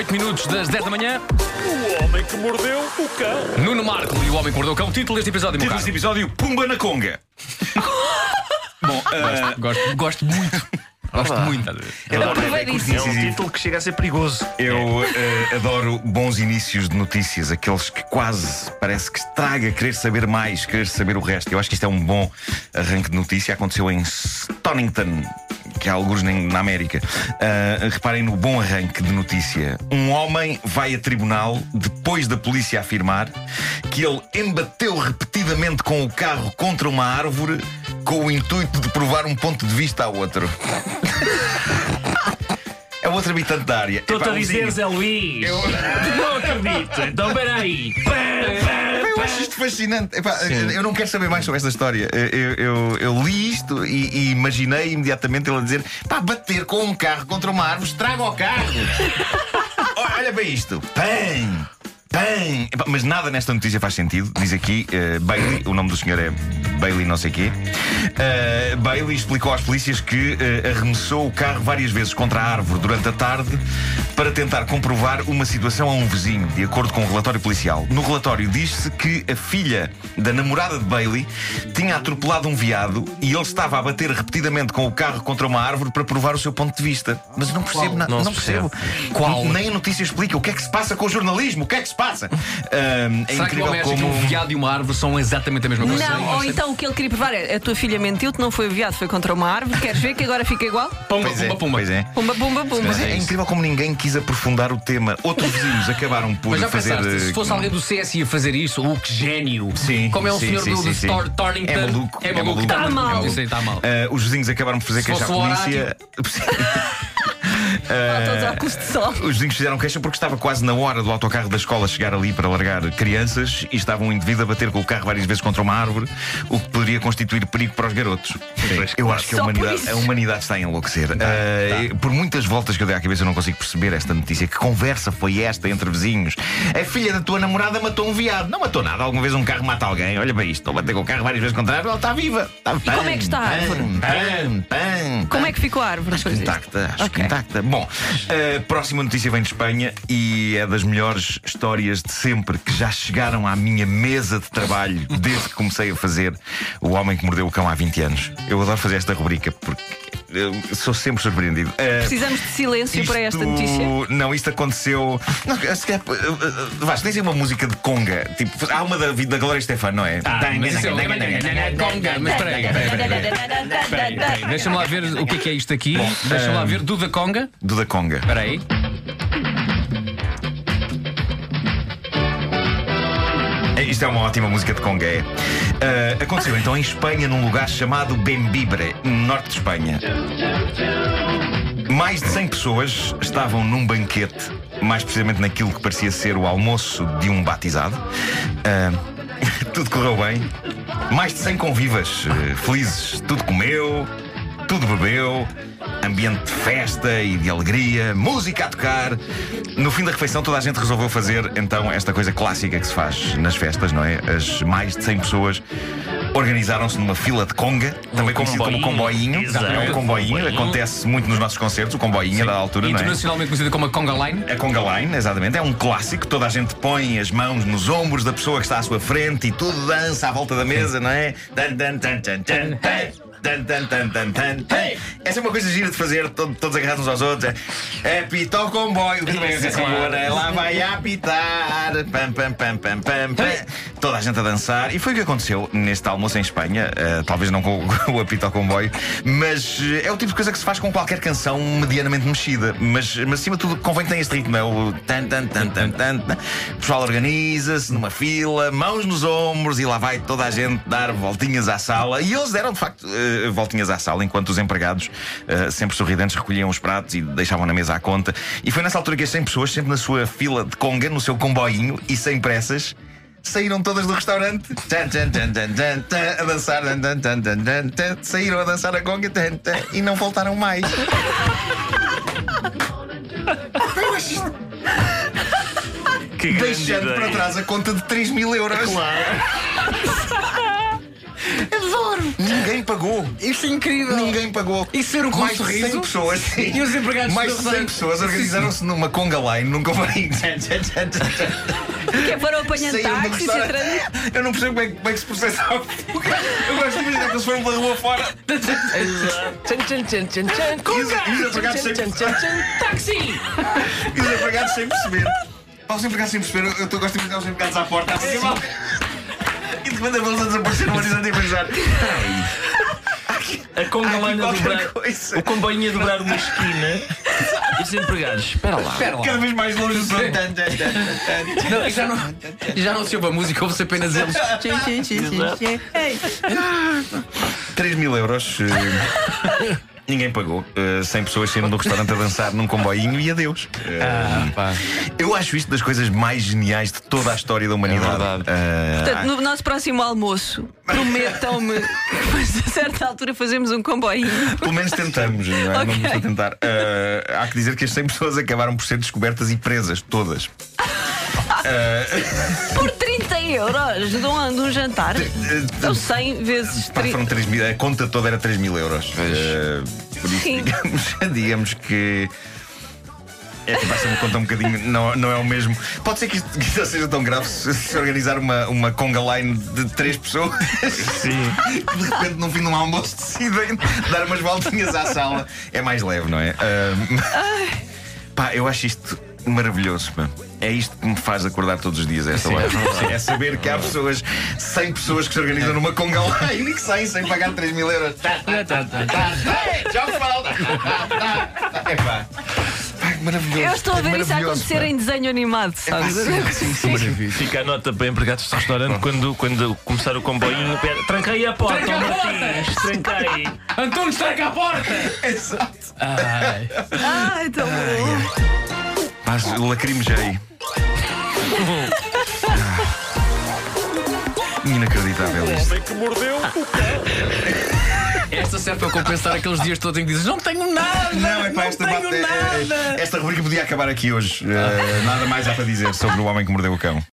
8 minutos das 10 da manhã. O homem que mordeu o cão. Nuno Marco e o Homem que Mordeu o Cão. Título deste episódio, Título deste episódio: Pumba na Conga. Bom, ah, Gosto, gosto muito. Gosto muito. eu adoro- Aproveite É um título que chega a ser perigoso. Eu eh, adoro bons inícios de notícias, aqueles que quase parece que estraga querer saber mais, querer saber o resto. Eu acho que isto é um bom arranque de notícia. Aconteceu em Stonington, que há alguns na na América. Ah, reparem no bom arranque de notícia. Um homem vai a tribunal depois da polícia afirmar que ele embateu repetidamente com o carro contra uma árvore com o intuito de provar um ponto de vista ao outro. É outro habitante da área. Estou-te a dizer. Zé Luís. Eu- Não acredito. Então, peraí. Eu acho isto fascinante. Epá, eu não quero saber mais sobre esta história. Eu, eu- eu li isto e, e imaginei imediatamente ele a dizer: pá, bater com um carro contra uma árvore, estraga o carro. Olha- para isto. Pam! Pam! Mas nada nesta notícia faz sentido. Diz aqui eh, Bailey, o nome do senhor é Bailey, não sei quê. Eh, Bailey explicou às polícias que eh, arremessou o carro várias vezes contra a árvore durante a tarde para tentar comprovar uma situação a um vizinho, de acordo com o relatório policial. No relatório diz-se que a filha da namorada de Bailey tinha atropelado um veado e ele estava a bater repetidamente com o carro contra uma árvore para provar o seu ponto de vista. Mas não percebo nada. Não Não, percebo. Qual? Nem a notícia explica o que é que se passa com o jornalismo. O que é que se passa? É Será que o incrível que como. um veado e uma árvore são exatamente a mesma coisa? Não, ou então o que ele queria provar é a tua filha mentiu-te, não foi viado, foi contra uma árvore. Queres ver que agora fica igual? Pumba, Pois é, pumba, pumba. pois é. Pumba, pumba, pumba. Mas é, é incrível como ninguém quis aprofundar o tema. Outros vizinhos acabaram por Mas já fazer. pensaste, se eh, fosse alguém do CSI a fazer isso, o que gênio! Sim, Como é um sim, senhor sim, do, sim, do. É maluco, É é maluco. maluco. Tá mal. Isso aí está mal. ah, os vizinhos acabaram por fazer Se queixa à polícia. Todos ao custo de sol. Os vizinhos fizeram queixa porque estava quase na hora do autocarro da escola chegar ali para largar crianças e estava um indivíduo a bater com o carro várias vezes contra uma árvore, o que poderia constituir perigo para os garotos. Eu acho que a humanidade, a humanidade está a enlouquecer. Ah, Por muitas voltas que eu dei à cabeça, eu não consigo perceber esta notícia. Que conversa foi esta entre vizinhos? A filha da tua namorada matou um viado. Não matou nada. Alguma vez um carro mata alguém. Olha para isto. Estou a bater com o carro várias vezes contra a árvore. Ela está viva. Está E como é que está a árvore? Pam, pam, Como é que ficou a árvore? Acho que intacta, acho que Ok. intacta. Bom, a próxima notícia vem de Espanha e é das melhores histórias de sempre que já chegaram à minha mesa de trabalho desde que comecei a fazer O Homem que Mordeu o Cão há 20 anos. Eu adoro fazer esta rubrica porque eu sou sempre surpreendido. Uh, Precisamos de silêncio para esta isto- notícia. Não, isto aconteceu. Não, se calhar, uh, uh, Vasco, tem que ser uma música de conga. Tipo, há uma da, da Glória Estefano, não é? Ah, mas isso é Conga. Mas espera aí, espera aí, espera aí, espera aí. Espera aí, espera aí. Deixa-me lá ver o que é que é isto aqui. Deixa-me lá ver. Duda Conga. Do da conga. Espera aí. Isto é uma ótima música de conga. É. Ah, aconteceu então em Espanha, num lugar chamado Bembibre, no norte de Espanha. Mais de 100 pessoas estavam num banquete, mais precisamente naquilo que parecia ser o almoço de um batizado. Ah, tudo correu bem. Mais de 100 convivas, eh, felizes. Tudo comeu, tudo bebeu. Ambiente de festa e de alegria, música a tocar. No fim da refeição, toda a gente resolveu fazer então esta coisa clássica que se faz nas festas, não é? As mais de 100 pessoas organizaram-se numa fila de conga, também conhecido como comboinho. É um comboinho, acontece muito nos nossos concertos, o comboinho da altura, não é? Internacionalmente conhecida como a Conga Line. A conga line, exatamente, é um clássico. Toda a gente põe as mãos nos ombros da pessoa que está à sua frente e tudo dança à volta da mesa, não é? Tan, tan, tan, tan, tan, tan. Tan, tan, tan, tan, tan, tan. Essa é uma coisa gira de fazer, to- todos agarrados uns aos outros. É, apita o comboio, que também é assim, ora, lá vai a apitar. Pam, pam, pam, pam, pam, pam. Toda a gente a dançar. E foi o que aconteceu neste almoço em Espanha. eh, talvez não com o, apito ao comboio, mas eh, é o tipo de coisa que se faz com qualquer canção medianamente mexida. Mas, mas acima de tudo, convém que tenha este ritmo. É o tan, tan, tan, tan, tan. O pessoal organiza-se numa fila, mãos nos ombros e lá vai toda a gente dar voltinhas à sala. E eles deram, de facto, eh, voltinhas à sala, enquanto os empregados, eh, sempre sorridentes, recolhiam os pratos e deixavam na mesa à conta. E foi nessa altura que as 100 pessoas, sempre na sua fila de conga, no seu comboinho e sem pressas, Saíram todas do restaurante a dançar saíram a dançar a conga e não voltaram mais. Que grande deixando ideia. para trás a conta de 3 mil euros. Claro. Adoro! Ninguém pagou. Isto é incrível! Ninguém pagou. E ser o Mais de sorriso? 100 pessoas. sim. E os empregados Mais de 100 restaurante? pessoas organizaram-se numa conga line, num comboio. Que é para apanhar Saíram do táxi e tra- Eu não percebo como é, que- como é que se processa a fuga. Eu gosto de imaginar que eles foram pela rua fora. Tchan, tchan. E os- os empregados sem-. Táxi! E os empregados sem perceber. Pá, os empregados sem perceber. Eu, gosto de imaginar os empregados à porta. Assim, E repente eles a desaparecer no horizonte e a pensar. A congalana dobrar. coisa. O comboinho a dobrar uma esquina. E os empregados. Espera lá. Espera lá. Cada vez mais longe do tan. Não, já, não, já não se ouve a música, ouve-se apenas eles. Ei, 3 mil euros. eh, Ninguém pagou. Eh, 100 pessoas saíram do restaurante a dançar num comboinho e adeus. Eh, Ah, pá. Eu acho isto das coisas mais geniais de toda a história da humanidade. verdade. Eh, Portanto, no nosso próximo almoço, prometam-me que depois, a certa altura fazemos um comboinho. Pelo menos tentamos, não é? Ok. Vamos a tentar. Eh, há que dizer que as 100 pessoas acabaram por ser descobertas e presas, todas. Por 30 euros de um, de um jantar. São 100 vezes Pá, 30. foram 3 mil, a conta toda era 3 mil euros. Eh, por isso, Sim. digamos, digamos que. É que vai ser uma conta um bocadinho. Não, não é o mesmo. Pode ser que isto, que isto não seja tão grave se, se organizar uma, uma conga line de três pessoas. Sim. que de repente, no fim de um almoço, decidem dar umas voltinhas à sala. É mais leve, não é? Ah, pá, eu acho isto maravilhoso. Pá. É isto que me faz acordar todos os dias a esta hora. É saber que há pessoas, 100 pessoas que se organizam numa conga line e que saem sem pagar 3 mil euros. Tá, tá, tá, tá, tá. Ei, Já falta. É pá. Maravilhoso. Eu estou a É ver isso a acontecer pá. em desenho animado, sabes? Sim, sim, sim. Fica a nota para empregados de restaurante quando, quando começar o comboinho. pera, Tranquei a porta, Tranca a porta! Tranquei. Antunes, tranca a porta! Exato. Ai. Ai, tão bom. Mas lacrimejei. Inacreditável isto. Homem que mordeu o cão. Esta serve para compensar aqueles dias todos em que dizes Não tenho nada! Não, é para esta tenho bate- é- é- nada! Esta rubrica podia acabar aqui hoje. Eh, nada mais há para dizer sobre o homem que mordeu o cão.